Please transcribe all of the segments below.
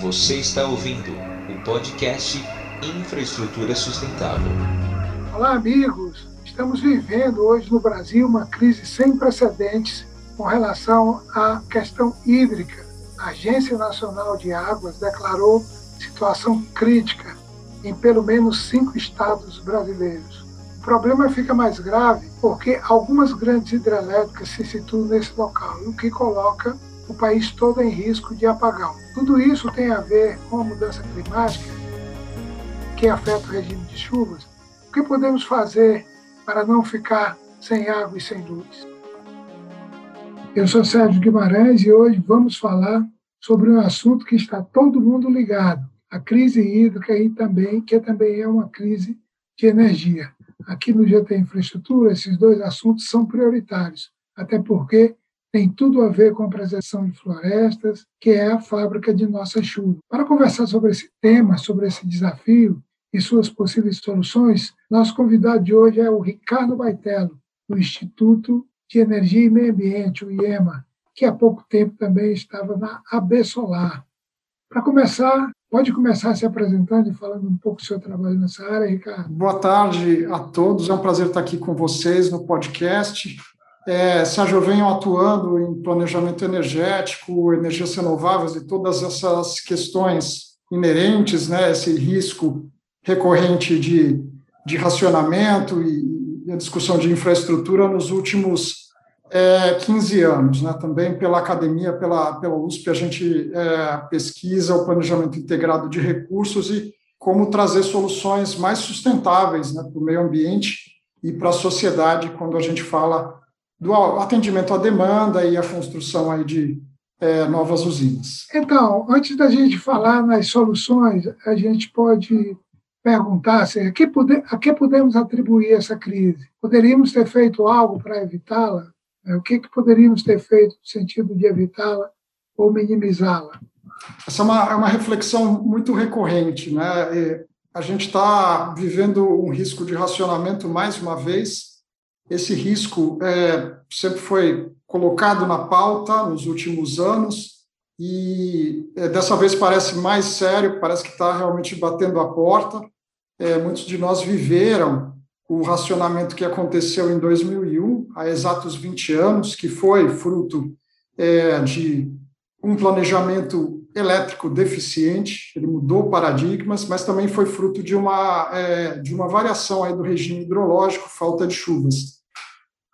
Você está ouvindo o podcast Infraestrutura Sustentável. Olá, amigos! Estamos vivendo hoje no Brasil uma crise sem precedentes com relação à questão hídrica. A Agência Nacional de Águas declarou situação crítica em pelo menos cinco estados brasileiros. O problema fica mais grave porque algumas grandes hidrelétricas se situam nesse local, o que coloca o país todo em risco de apagão. Tudo isso tem a ver com a mudança climática que afeta o regime de chuvas. O que podemos fazer para não ficar sem água e sem luz? Eu sou Sérgio Guimarães e hoje vamos falar sobre um assunto que está todo mundo ligado, a crise hídrica e também que também é uma crise de energia. Aqui no GT Infraestrutura, esses dois assuntos são prioritários, até porque tem tudo a ver com a preservação de florestas, que é a fábrica de nossa chuva. Para conversar sobre esse tema, sobre esse desafio e suas possíveis soluções, nosso convidado de hoje é o Ricardo Baitello, do Instituto de Energia e Meio Ambiente, o IEMA, que há pouco tempo também estava na AB Solar. Para começar, Pode começar se apresentando e falando um pouco do seu trabalho nessa área, Ricardo. Boa tarde a todos, é um prazer estar aqui com vocês no podcast. É, Sérgio, eu venho atuando em planejamento energético, energias renováveis e todas essas questões inerentes, né, esse risco recorrente de, de racionamento e, e a discussão de infraestrutura nos últimos é, 15 anos, né? também pela academia, pela, pela USP, a gente é, pesquisa o planejamento integrado de recursos e como trazer soluções mais sustentáveis né, para o meio ambiente e para a sociedade quando a gente fala do atendimento à demanda e a construção aí de é, novas usinas. Então, antes da gente falar nas soluções, a gente pode perguntar assim, a, que a que podemos atribuir essa crise? Poderíamos ter feito algo para evitá-la? É, o que, que poderíamos ter feito no sentido de evitá-la ou minimizá-la? Essa é uma, é uma reflexão muito recorrente. Né? E a gente está vivendo um risco de racionamento mais uma vez. Esse risco é, sempre foi colocado na pauta nos últimos anos e é, dessa vez parece mais sério, parece que está realmente batendo a porta. É, muitos de nós viveram o racionamento que aconteceu em 2001, há exatos 20 anos, que foi fruto é, de um planejamento elétrico deficiente, ele mudou paradigmas, mas também foi fruto de uma, é, de uma variação aí do regime hidrológico, falta de chuvas.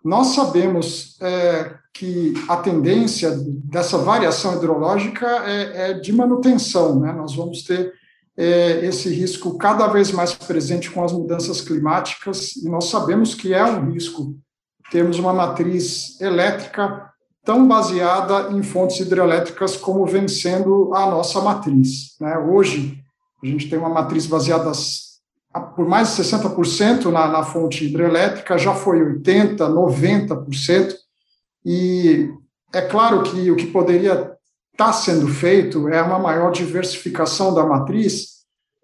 Nós sabemos é, que a tendência dessa variação hidrológica é, é de manutenção, né? nós vamos ter é, esse risco cada vez mais presente com as mudanças climáticas, e nós sabemos que é um risco termos uma matriz elétrica tão baseada em fontes hidrelétricas como vem sendo a nossa matriz. Né? Hoje, a gente tem uma matriz baseada por mais de 60% na, na fonte hidrelétrica, já foi 80%, 90%, e é claro que o que poderia está sendo feito é uma maior diversificação da matriz,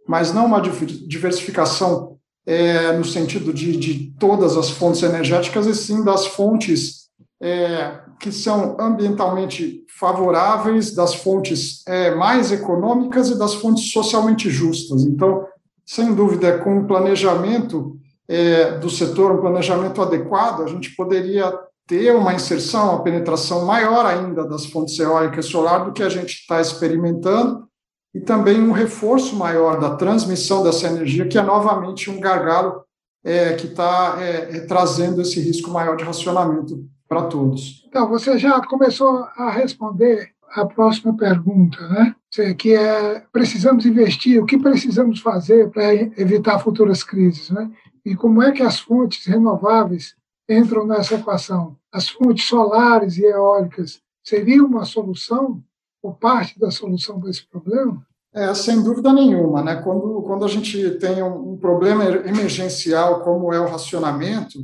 mas não uma diversificação é, no sentido de, de, todas as fontes energéticas, e sim das fontes é, que são ambientalmente favoráveis, das fontes é, mais econômicas e das fontes socialmente justas. Então, sem dúvida, com o planejamento é, do setor, um planejamento adequado, a gente poderia ter uma inserção, uma penetração maior ainda das fontes eólicas solar do que a gente está experimentando, e também um reforço maior da transmissão dessa energia, que é novamente um gargalo é, que está é, é, trazendo esse risco maior de racionamento para todos. Então, você já começou a responder a próxima pergunta, né? Que é precisamos investir, o que precisamos fazer para evitar futuras crises, né? E como é que as fontes renováveis entram nessa equação. As fontes solares e eólicas seriam uma solução ou parte da solução para esse problema? É, sem dúvida nenhuma. Né? Quando, quando a gente tem um, um problema emergencial como é o racionamento,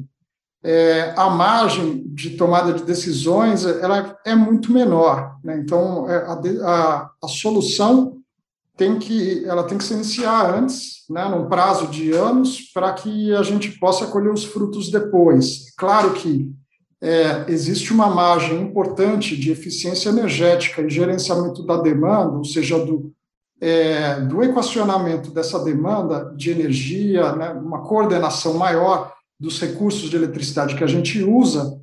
é, a margem de tomada de decisões ela é muito menor. Né? Então, é, a, a, a solução tem que, ela tem que se iniciar antes, né, num prazo de anos, para que a gente possa colher os frutos depois. Claro que é, existe uma margem importante de eficiência energética e gerenciamento da demanda, ou seja, do, é, do equacionamento dessa demanda de energia, né, uma coordenação maior dos recursos de eletricidade que a gente usa,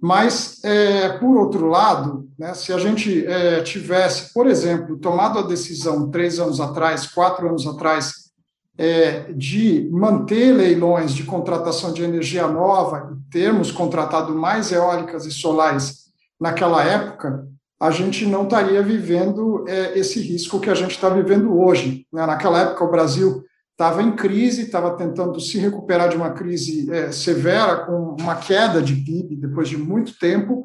mas, é, por outro lado, né, se a gente é, tivesse, por exemplo, tomado a decisão três anos atrás, quatro anos atrás, é, de manter leilões de contratação de energia nova e termos contratado mais eólicas e solares naquela época, a gente não estaria vivendo é, esse risco que a gente está vivendo hoje. Né? Naquela época, o Brasil estava em crise, estava tentando se recuperar de uma crise é, severa, com uma queda de PIB depois de muito tempo,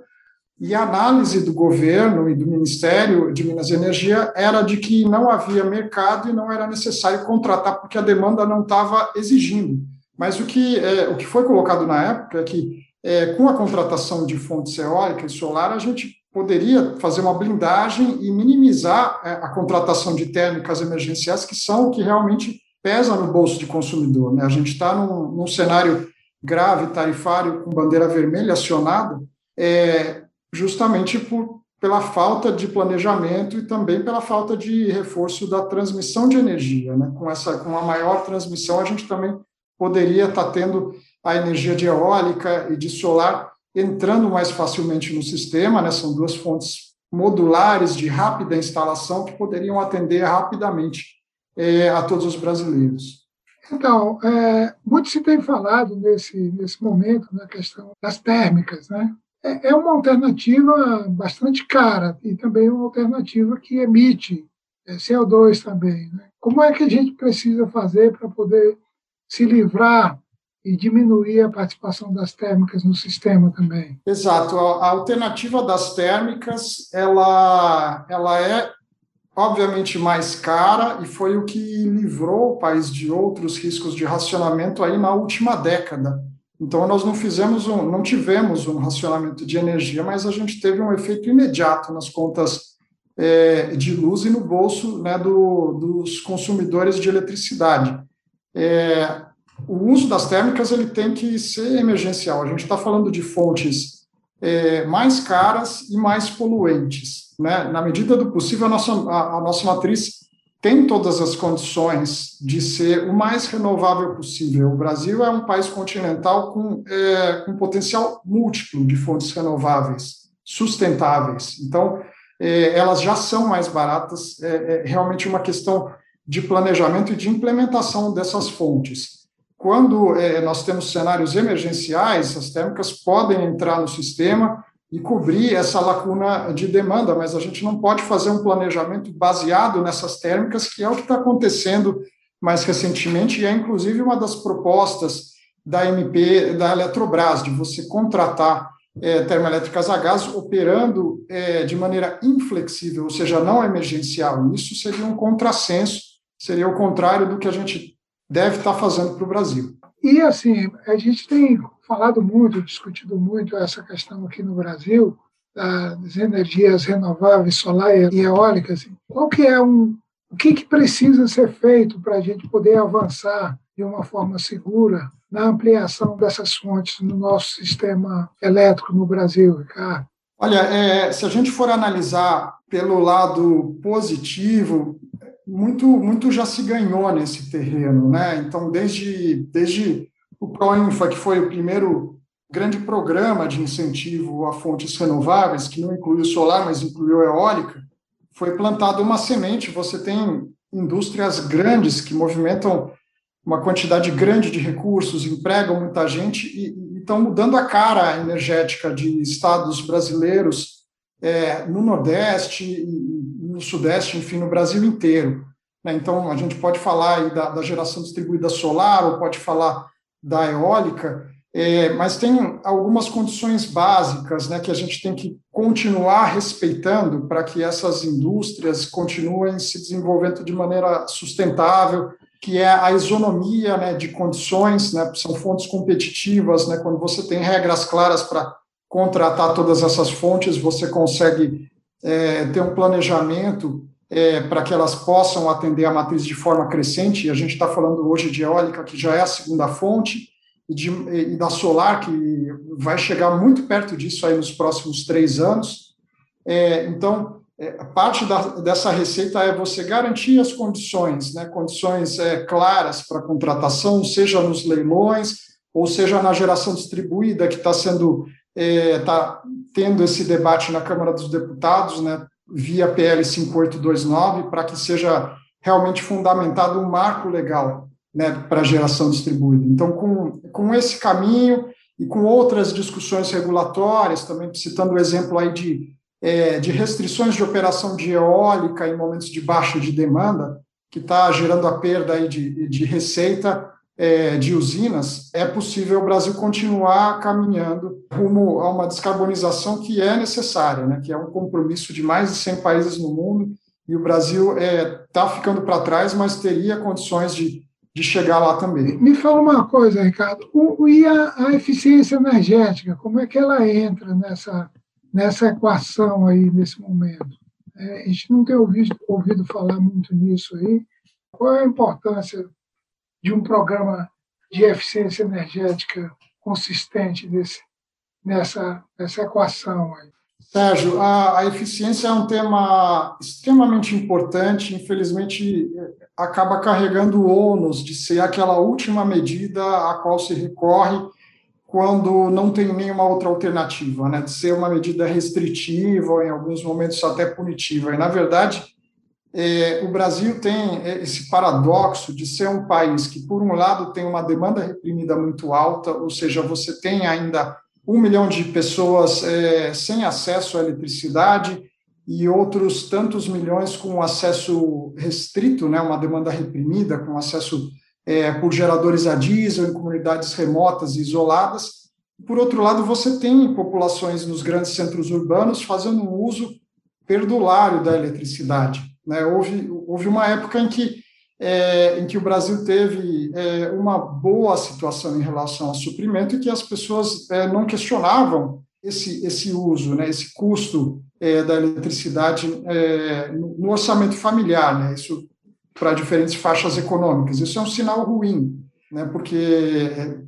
e a análise do governo e do Ministério de Minas e Energia era de que não havia mercado e não era necessário contratar, porque a demanda não estava exigindo. Mas o que, é, o que foi colocado na época é que, é, com a contratação de fontes eólicas e solar, a gente poderia fazer uma blindagem e minimizar é, a contratação de térmicas emergenciais, que são o que realmente pesa no bolso de consumidor. Né? A gente está num, num, cenário grave, tarifário, com bandeira vermelha acionada, é, justamente por, pela falta de planejamento e também pela falta de reforço da transmissão de energia. Né? Com, essa, com a maior transmissão, a gente também poderia estar tá tendo a energia de eólica e de solar entrando mais facilmente no sistema, né? são duas fontes modulares de rápida instalação que poderiam atender rapidamente é, a todos os brasileiros. Então, é, muito se tem falado nesse, nesse momento na questão das térmicas, né? É, é uma alternativa bastante cara e também uma alternativa que emite é, CO2 também. Né? Como é que a gente precisa fazer para poder se livrar e diminuir a participação das térmicas no sistema também? Exato. A alternativa das térmicas, ela, ela é obviamente mais cara e foi o que livrou o país de outros riscos de racionamento aí na última década. Então nós não fizemos um, não tivemos um racionamento de energia, mas a gente teve um efeito imediato nas contas é, de luz e no bolso né, do, dos consumidores de eletricidade. É, o uso das térmicas ele tem que ser emergencial. A gente está falando de fontes é, mais caras e mais poluentes né, na medida do possível, a nossa, a, a nossa matriz tem todas as condições de ser o mais renovável possível. O Brasil é um país continental com, é, com potencial múltiplo de fontes renováveis, sustentáveis. Então, é, elas já são mais baratas, é, é, realmente uma questão de planejamento e de implementação dessas fontes. Quando é, nós temos cenários emergenciais, as térmicas podem entrar no sistema e cobrir essa lacuna de demanda, mas a gente não pode fazer um planejamento baseado nessas térmicas, que é o que está acontecendo mais recentemente, e é inclusive uma das propostas da MP da Eletrobras, de você contratar é, termoelétricas a gás operando é, de maneira inflexível, ou seja, não emergencial. Isso seria um contrassenso, seria o contrário do que a gente deve estar tá fazendo para o Brasil. E, assim, a gente tem falado muito, discutido muito essa questão aqui no Brasil, das energias renováveis, solar e eólica. Assim. Qual que é um, o que, que precisa ser feito para a gente poder avançar de uma forma segura na ampliação dessas fontes no nosso sistema elétrico no Brasil, Ricardo? Olha, é, se a gente for analisar pelo lado positivo, muito, muito já se ganhou nesse terreno, né? Então, desde, desde o Proinfa, que foi o primeiro grande programa de incentivo a fontes renováveis, que não incluiu solar, mas incluiu eólica, foi plantada uma semente. Você tem indústrias grandes que movimentam uma quantidade grande de recursos, empregam muita gente e estão mudando a cara energética de estados brasileiros é, no Nordeste, no Sudeste, enfim, no Brasil inteiro. Né? Então, a gente pode falar da, da, geração distribuída solar, ou pode falar da eólica, é, mas tem algumas condições básicas né, que a gente tem que continuar respeitando para que essas indústrias continuem se desenvolvendo de maneira sustentável, que é a isonomia né, de condições, né, são fontes competitivas, né, quando você tem regras claras para contratar todas essas fontes, você consegue é, ter um planejamento é, para que elas possam atender a matriz de forma crescente. E a gente está falando hoje de eólica, que já é a segunda fonte, e, de, e da solar, que vai chegar muito perto disso aí nos próximos três anos. É, então, é, parte da, dessa receita é você garantir as condições, né, condições é, claras para contratação, seja nos leilões, ou seja na geração distribuída, que está sendo, está é, tá tendo esse debate na Câmara dos Deputados, né, via PL 5829, para que seja realmente fundamentado um marco legal né, para geração distribuída. Então, com, com esse caminho e com outras discussões regulatórias, também citando o exemplo aí de é, de restrições de operação de eólica em momentos de baixa de demanda, que está gerando a perda aí de, de receita é, de usinas, é possível o Brasil continuar caminhando rumo a uma descarbonização que é necessária, né, que é um compromisso de mais de 100 países no mundo, e o Brasil está é, tá ficando para trás, mas teria condições de, de chegar lá também. Me fala uma coisa, Ricardo, o, e a, a eficiência energética, como é que ela entra nessa nessa equação aí, nesse momento. É, a gente não tem ouvido, ouvido falar muito nisso aí. Qual é a importância de um programa de eficiência energética consistente desse, nessa, nessa equação aí? Sérgio, a, a, eficiência é um tema extremamente importante, infelizmente acaba carregando o ônus de ser aquela última medida a qual se recorre quando não tem nenhuma outra alternativa, né, de ser uma medida restritiva ou em alguns momentos até punitiva. E, na verdade, é, o Brasil tem esse paradoxo de ser um país que, por um lado, tem uma demanda reprimida muito alta, ou seja, você tem ainda um milhão de pessoas é, sem acesso à eletricidade e outros tantos milhões com acesso restrito, né, uma demanda reprimida, com acesso é, por geradores a diesel em comunidades remotas e isoladas. Por outro lado, você tem populações nos grandes centros urbanos fazendo um uso perdulário da eletricidade. Né? Houve, houve uma época em que, é, em que o Brasil teve é, uma boa situação em relação ao suprimento e que as pessoas é, não questionavam esse, esse uso, né, esse custo é, da eletricidade é, no, no, orçamento familiar. Né? Isso para diferentes faixas econômicas. Isso é um sinal ruim, né, porque é,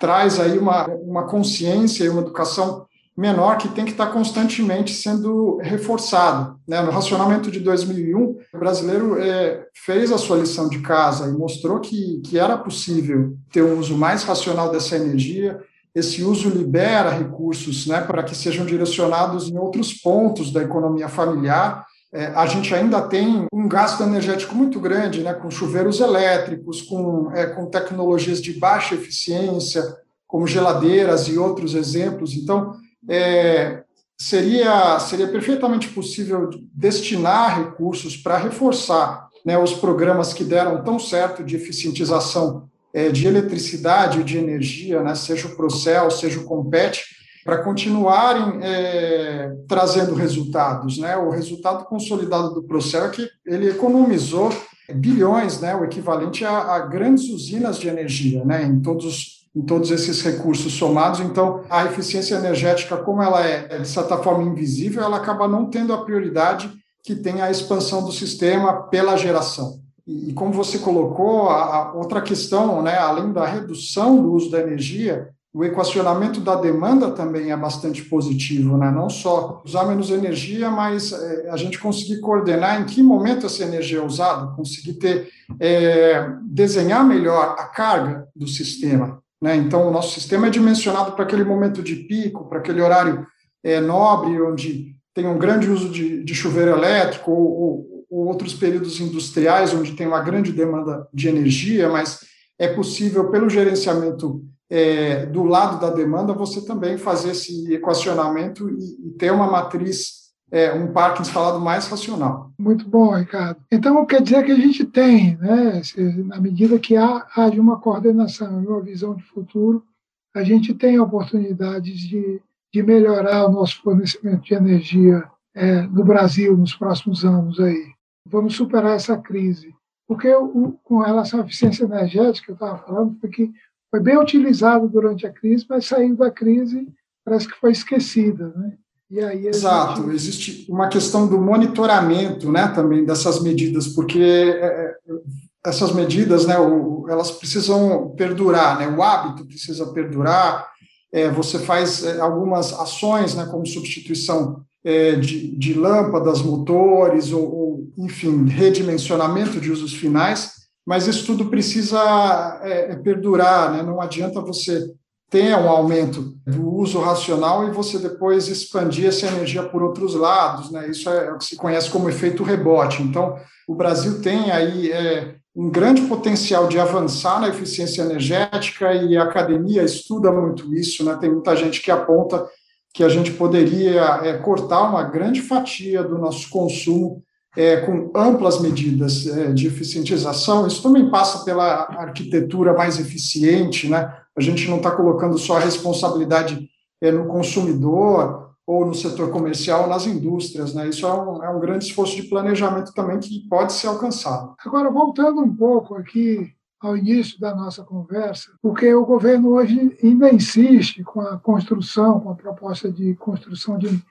traz aí uma, uma consciência e uma educação menor que tem que estar constantemente sendo reforçado. Né? No racionamento de 2001, o brasileiro é, fez a sua lição de casa e mostrou que, que era possível ter um uso mais racional dessa energia. Esse uso libera recursos né, para que sejam direcionados em outros pontos da economia familiar é, a gente ainda tem um gasto energético muito grande, né, com chuveiros elétricos, com, é, com tecnologias de baixa eficiência, como geladeiras e outros exemplos. Então, é, seria, seria perfeitamente possível destinar recursos para reforçar né, os programas que deram tão certo de eficientização é, de eletricidade e de energia, né, seja o Procel, seja o Compete, para continuarem é, trazendo resultados. Né? O resultado consolidado do processo é que ele economizou bilhões, né, o equivalente a, a grandes usinas de energia, né, em todos em todos esses recursos somados. Então, a eficiência energética, como ela é de certa forma invisível, ela acaba não tendo a prioridade que tem a expansão do sistema pela geração. E, como você colocou, a, a outra questão, né, além da redução do uso da energia, o equacionamento da demanda também é bastante positivo, né? não só usar menos energia, mas é, a gente conseguir coordenar em que momento essa energia é usada, conseguir ter, é, desenhar melhor a carga do sistema. Né? Então, o nosso sistema é dimensionado para aquele momento de pico, para aquele horário é, nobre, onde tem um grande uso de, de chuveiro elétrico, ou, ou, ou outros períodos industriais, onde tem uma grande demanda de energia, mas é possível, pelo gerenciamento é, do lado da demanda, você também fazer esse equacionamento e, e ter uma matriz, é, um parque instalado mais racional. Muito bom, Ricardo. Então, quer dizer que a gente tem, né, na medida que há, há de uma coordenação e uma visão de futuro, a gente tem oportunidades de, de melhorar o nosso fornecimento de energia é, no Brasil nos próximos anos aí. Vamos superar essa crise. Porque o, com relação à eficiência energética, eu estava falando, foi foi bem utilizado durante a crise, mas saindo da crise parece que foi esquecida, né? E aí Exato, gente... existe uma questão do monitoramento, né, também dessas medidas, porque é, é, essas medidas, né, elas precisam perdurar, né, o hábito precisa perdurar. É, você faz é, algumas ações, né, como substituição é, de, de, lâmpadas, motores, ou, ou, enfim, redimensionamento de usos finais, mas isso tudo precisa é, é perdurar, né? não adianta você ter um aumento do uso racional e você depois expandir essa energia por outros lados, né? Isso é o que se conhece como efeito rebote. Então, o Brasil tem aí é, um grande potencial de avançar na eficiência energética e a academia estuda muito isso, né? Tem muita gente que aponta que a gente poderia é, cortar uma grande fatia do nosso consumo é, com amplas medidas é, de eficientização. Isso também passa pela arquitetura mais eficiente, né? A gente não está colocando só a responsabilidade é, no consumidor, ou no setor comercial, nas indústrias. Né? Isso é um, é um grande esforço de planejamento também que pode ser alcançado. Agora, voltando um pouco aqui ao início da nossa conversa, porque o governo hoje ainda insiste com a construção, com a proposta de construção de,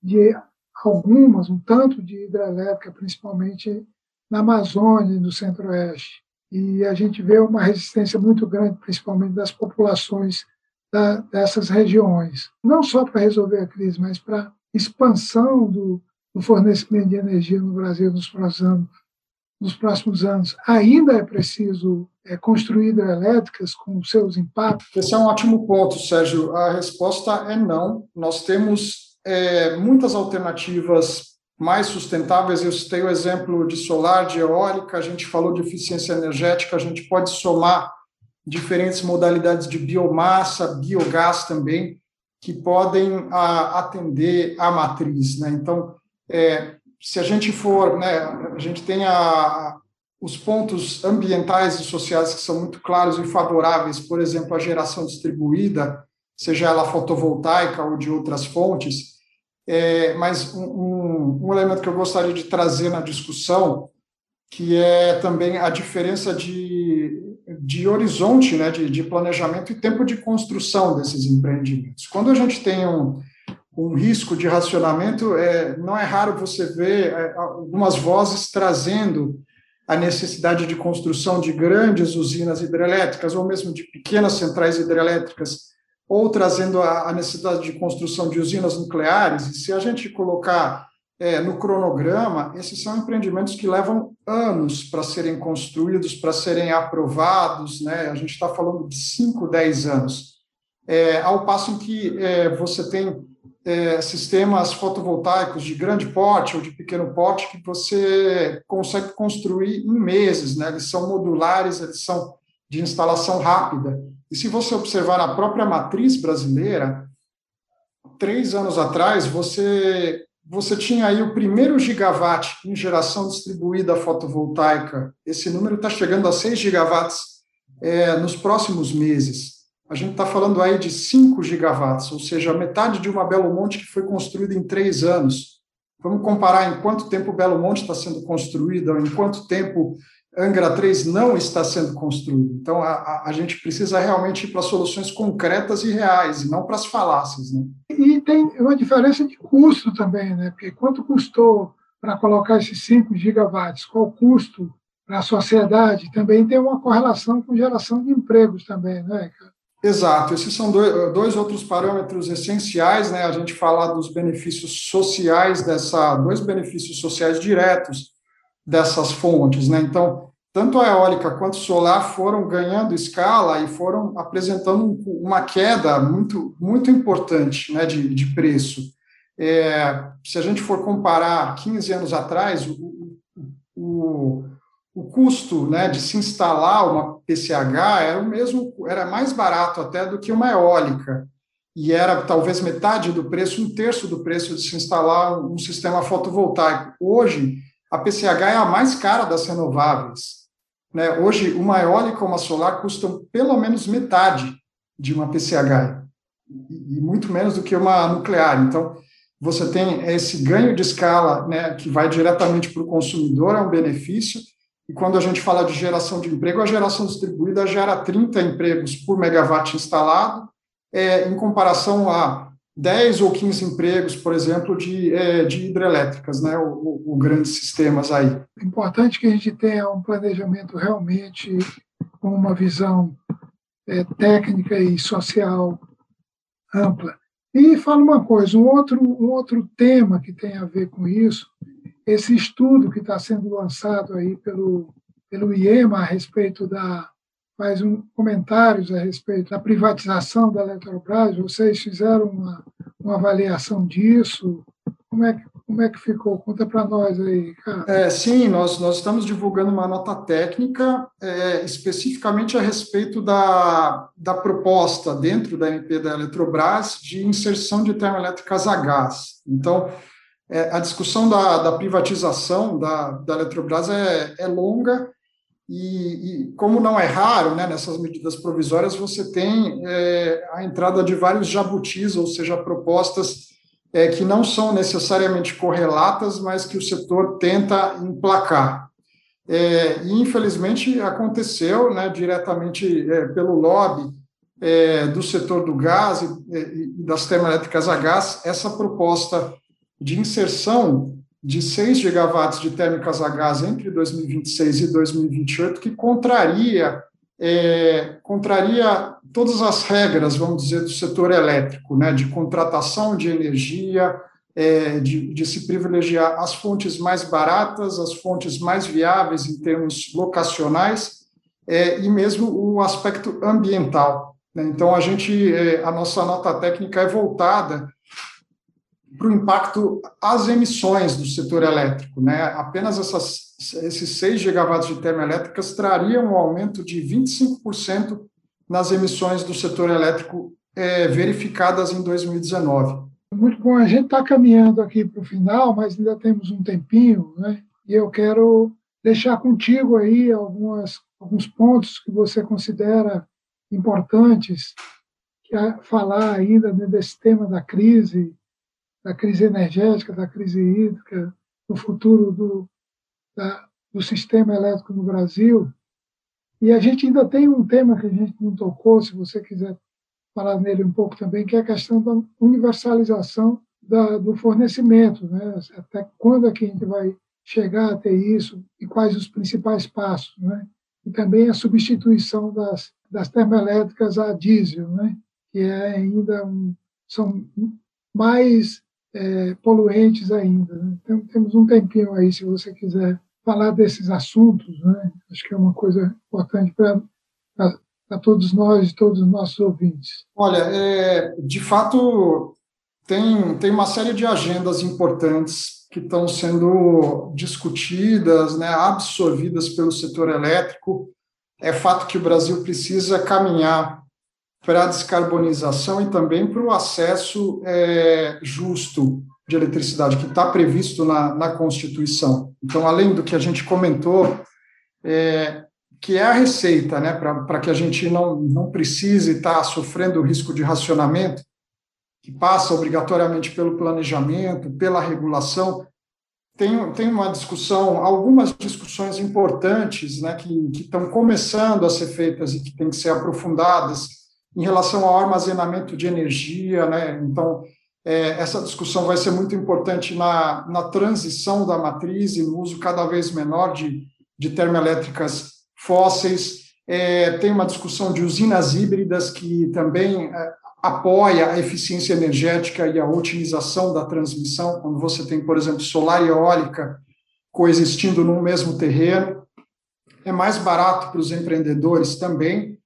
de algumas, um tanto de hidrelétrica, principalmente na Amazônia e no Centro-Oeste. E a gente vê uma resistência muito grande, principalmente das populações da, dessas regiões, não só para resolver a crise, mas para expansão do, do, fornecimento de energia no Brasil nos próximos anos. Nos próximos anos. Ainda é preciso é, construir hidrelétricas com seus impactos? Esse é um ótimo ponto, Sérgio. A resposta é não. Nós temos é, muitas alternativas mais sustentáveis. Eu citei o exemplo de solar, de eólica, a gente falou de eficiência energética, a gente pode somar diferentes modalidades de biomassa, biogás também, que podem a, atender a matriz. Né? Então, é, se a gente for, né, a gente tem a, os pontos ambientais e sociais que são muito claros e favoráveis, por exemplo, a geração distribuída, seja ela fotovoltaica ou de outras fontes, é, mas um, um, elemento que eu gostaria de trazer na discussão, que é também a diferença de de horizonte, né, de, de, planejamento e tempo de construção desses empreendimentos. Quando a gente tem um, um risco de racionamento, é, não é raro você ver é, algumas vozes trazendo a necessidade de construção de grandes usinas hidrelétricas ou mesmo de pequenas centrais hidrelétricas, ou trazendo a, necessidade de construção de usinas nucleares. E se a gente colocar é, no cronograma, esses são empreendimentos que levam anos para serem construídos, para serem aprovados, né? a gente está falando de 5, 10 anos. É, ao passo que é, você tem é, sistemas fotovoltaicos de grande porte ou de pequeno porte que você consegue construir em meses, né? eles são modulares, eles são de instalação rápida. E se você observar na própria matriz brasileira, três anos atrás, você você tinha aí o primeiro gigawatt em geração distribuída fotovoltaica. Esse número está chegando a 6 gigawatts é, nos próximos meses. A gente está falando aí de 5 gigawatts, ou seja, metade de uma Belo Monte que foi construída em três anos. Vamos comparar em quanto tempo Belo Monte está sendo construída, em quanto tempo Angra 3 não está sendo construído. Então, a, a, gente precisa realmente ir para soluções concretas e reais, e não para as falácias. Né? E tem uma diferença de custo também, né? porque quanto custou para colocar esses 5 gigawatts, qual o custo para a sociedade, também tem uma correlação com geração de empregos também, né, Exato, esses são dois, dois, outros parâmetros essenciais, né? A gente falar dos benefícios sociais dessa, dois benefícios sociais diretos dessas fontes. Né? Então, tanto a eólica quanto o solar foram ganhando escala e foram apresentando uma queda muito, muito importante né, de, de preço. É, se a gente for comparar 15 anos atrás, o, o, o custo né, de se instalar uma PCH era o mesmo, era mais barato até do que uma eólica, e era talvez metade do preço, um terço do preço de se instalar um sistema fotovoltaico. Hoje, a PCH é a mais cara das renováveis. Né? Hoje, uma eólica ou uma solar custam pelo menos metade de uma PCH, e muito menos do que uma nuclear. Então, você tem esse ganho de escala né, que vai diretamente para o consumidor, é um benefício, e quando a gente fala de geração de emprego, a geração distribuída gera 30 empregos por megawatt instalado, é, em comparação a 10 ou 15 empregos, por exemplo, de, é, de hidrelétricas, né, ou, grandes sistemas aí. É importante que a gente tenha um planejamento realmente com uma visão é, técnica e social ampla. E fala uma coisa, um outro, um outro tema que tem a ver com isso, esse estudo que está sendo lançado aí pelo, pelo IEMA a respeito da faz um, comentários a respeito da privatização da Eletrobras. Vocês fizeram uma, uma avaliação disso? Como é como é que ficou? Conta para nós aí, cara. É, sim, nós, nós estamos divulgando uma nota técnica é, especificamente a respeito da, da proposta dentro da MP da Eletrobras de inserção de termoelétricas a gás. Então, é, a discussão da, da privatização da, da Eletrobras é, é longa e, e, como não é raro, né, nessas medidas provisórias, você tem é, a entrada de vários jabutis, ou seja, propostas é, que não são necessariamente correlatas, mas que o setor tenta emplacar. É, e, infelizmente, aconteceu né, diretamente é, pelo lobby é, do setor do gás e, e, das termoelétricas a gás, essa proposta de inserção de 6 gigawatts de térmicas a gás entre 2026 e 2028, que contraria é, contraria todas as regras, vamos dizer, do setor elétrico, né, de contratação de energia, é, de, de, se privilegiar as fontes mais baratas, as fontes mais viáveis em termos locacionais, é, e mesmo o aspecto ambiental. Né? Então, a gente, é, a nossa nota técnica é voltada para o impacto às emissões do setor elétrico. Né? Apenas essas, esses 6 gigawatts de termoelétricas trariam um aumento de 25% nas emissões do setor elétrico é, verificadas em 2019. Muito bom, a gente está caminhando aqui para o final, mas ainda temos um tempinho, né? e eu quero deixar contigo aí algumas, alguns pontos que você considera importantes é falar ainda desse tema da crise da crise energética, da crise hídrica, do futuro do, da, do sistema elétrico no Brasil. E a gente ainda tem um tema que a gente não tocou, se você quiser falar nele um pouco também, que é a questão da universalização da, do fornecimento. Né? Até quando é que a gente vai chegar a ter isso e quais os principais passos. Né? E também a substituição das, das termoelétricas a diesel, né? que é ainda um, são mais é, poluentes ainda. Né? Então, temos um tempinho aí, se você quiser falar desses assuntos, né? acho que é uma coisa importante para todos nós e todos os nossos ouvintes. Olha, é, de fato, tem, tem uma série de agendas importantes que estão sendo discutidas, né, absorvidas pelo setor elétrico. É fato que o Brasil precisa caminhar para a descarbonização e também para o acesso é, justo de eletricidade, que está previsto na, na Constituição. Então, além do que a gente comentou, é, que é a receita, né, para que a gente não, não precise estar tá sofrendo o risco de racionamento, que passa obrigatoriamente pelo planejamento, pela regulação, tem, tem uma discussão, algumas discussões importantes né, que, que estão começando a ser feitas e que têm que ser aprofundadas em relação ao armazenamento de energia, né? Então, é, essa discussão vai ser muito importante na, na transição da matriz e no uso cada vez menor de, de termoelétricas fósseis. É, tem uma discussão de usinas híbridas que também é, apoia a eficiência energética e a otimização da transmissão, quando você tem, por exemplo, solar e eólica coexistindo no mesmo terreno. É mais barato para os empreendedores também,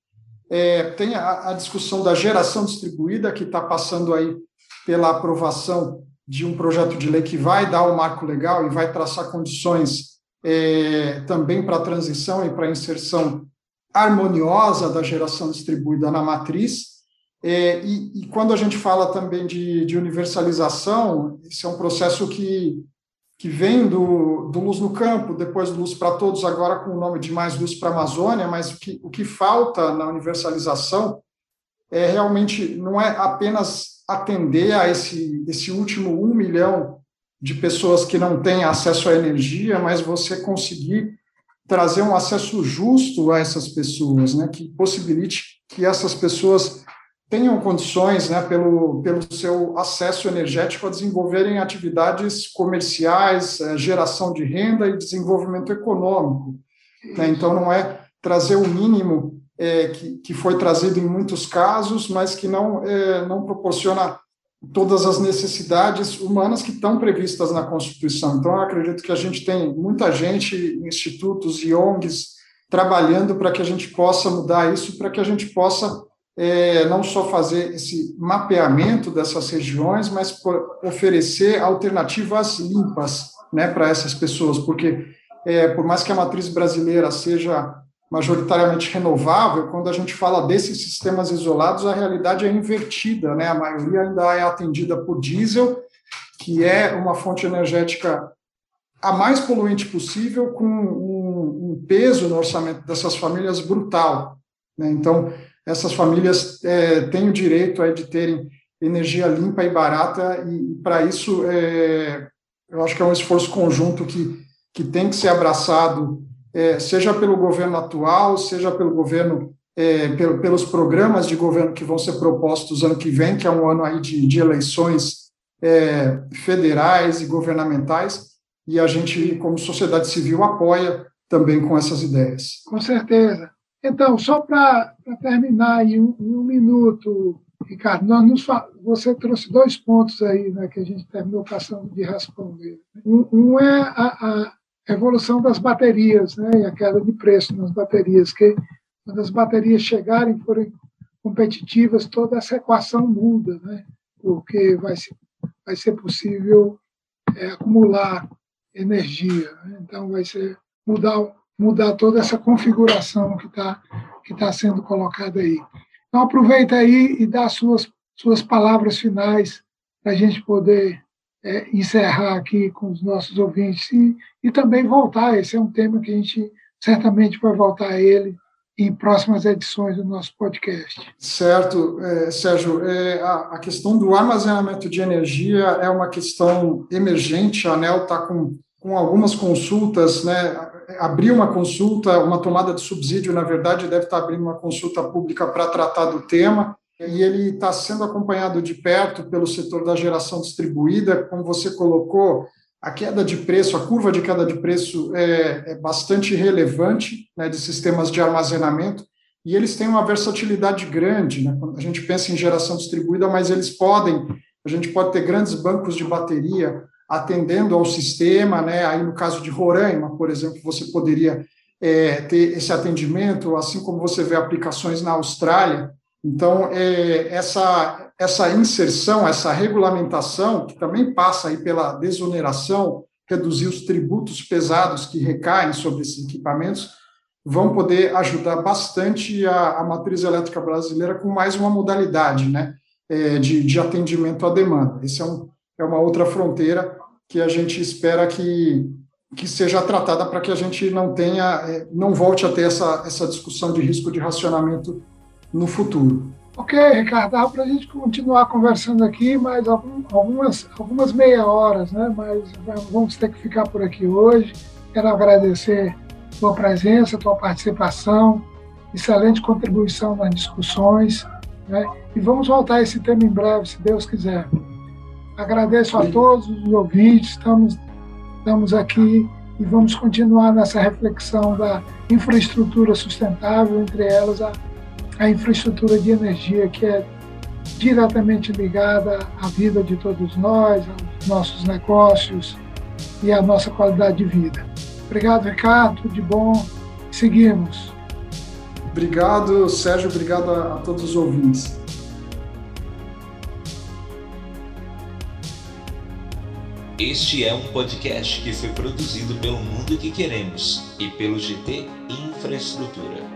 é, tem a, a, discussão da geração distribuída, que está passando aí pela aprovação de um projeto de lei que vai dar o um marco legal e vai traçar condições é, também para a transição e para a inserção harmoniosa da geração distribuída na matriz. É, e, e, quando a gente fala também de, de universalização, esse é um processo que que vem do, do Luz no Campo, depois do Luz para Todos, agora com o nome de Mais Luz para a Amazônia, mas o que, o que falta na universalização é realmente, não é apenas atender a esse, esse último um milhão de pessoas que não têm acesso à energia, mas você conseguir trazer um acesso justo a essas pessoas, né, que possibilite que essas pessoas tenham condições, né, pelo, pelo seu acesso energético, a desenvolverem atividades comerciais, eh, geração de renda e desenvolvimento econômico. Né? Então, não é trazer o mínimo é, que, que foi trazido em muitos casos, mas que não, é, não proporciona todas as necessidades humanas que estão previstas na Constituição. Então, eu acredito que a gente tem muita gente, institutos e ONGs trabalhando para que a gente possa mudar isso, para que a gente possa é, não só fazer esse mapeamento dessas regiões, mas oferecer alternativas limpas né, para essas pessoas, porque é, por mais que a matriz brasileira seja majoritariamente renovável, quando a gente fala desses sistemas isolados, a realidade é invertida, né? A maioria ainda é atendida por diesel, que é uma fonte energética a mais poluente possível, com um, um peso no orçamento dessas famílias brutal. Né? Então, essas famílias é, têm o direito aí, de terem energia limpa e barata, e, e para isso, é, eu acho que é um esforço conjunto que, que tem que ser abraçado é, seja pelo governo atual, seja pelo governo, é, pelo, pelos programas de governo que vão ser propostos ano que vem, que é um ano aí de, de eleições é, federais e governamentais, e a gente, como sociedade civil, apoia também com essas ideias. Com certeza. Então, só para terminar em um, em um, minuto, Ricardo, nos, você trouxe dois pontos aí né, que a gente terminou passando de responder. Um, um é a, a, evolução das baterias né, e a queda de preço nas baterias, que quando as baterias chegarem forem competitivas, toda essa equação muda, né, porque vai ser, vai ser possível é, acumular energia. Né, então, vai ser mudar, mudar toda essa configuração que está que tá sendo colocada aí. Então, aproveita aí e dá suas, suas palavras finais para a gente poder é, encerrar aqui com os nossos ouvintes e, e também voltar. Esse é um tema que a gente certamente vai voltar a ele em próximas edições do nosso podcast. Certo, é, Sérgio. É, a, a, questão do armazenamento de energia é uma questão emergente. A ANEL está com, com algumas consultas, né? Abrir uma consulta, uma tomada de subsídio, na verdade, deve estar abrindo uma consulta pública para tratar do tema. E ele está sendo acompanhado de perto pelo setor da geração distribuída, como você colocou, a queda de preço, a curva de queda de preço é, é bastante relevante né, de sistemas de armazenamento, e eles têm uma versatilidade grande, né, quando a gente pensa em geração distribuída, mas eles podem, a gente pode ter grandes bancos de bateria atendendo ao sistema, né, aí no caso de Roraima, por exemplo, você poderia é, ter esse atendimento, assim como você vê aplicações na Austrália, então, é, essa, essa inserção, essa regulamentação, que também passa aí pela desoneração, reduzir os tributos pesados que recaem sobre esses equipamentos, vão poder ajudar bastante a, a matriz elétrica brasileira com mais uma modalidade né, é, de, de atendimento à demanda. Essa é, um, é uma outra fronteira que a gente espera que, que seja tratada para que a gente não tenha, é, não volte a ter essa, essa discussão de risco de racionamento no futuro. Ok, Ricardo, dá para a gente continuar conversando aqui mais algumas, algumas meia horas, né? mas vamos ter que ficar por aqui hoje. Quero agradecer tua presença, tua participação, excelente contribuição nas discussões. Né? E vamos voltar a esse tema em breve, se Deus quiser. Agradeço a todos os ouvintes, estamos, estamos aqui e vamos continuar nessa reflexão da infraestrutura sustentável, entre elas a a infraestrutura de energia que é diretamente ligada à vida de todos nós, aos nossos negócios e à nossa qualidade de vida. Obrigado, Ricardo, tudo de bom. Seguimos. Obrigado, Sérgio, obrigado a, a todos os ouvintes. Este é um podcast que foi produzido pelo Mundo que Queremos e pelo GT Infraestrutura.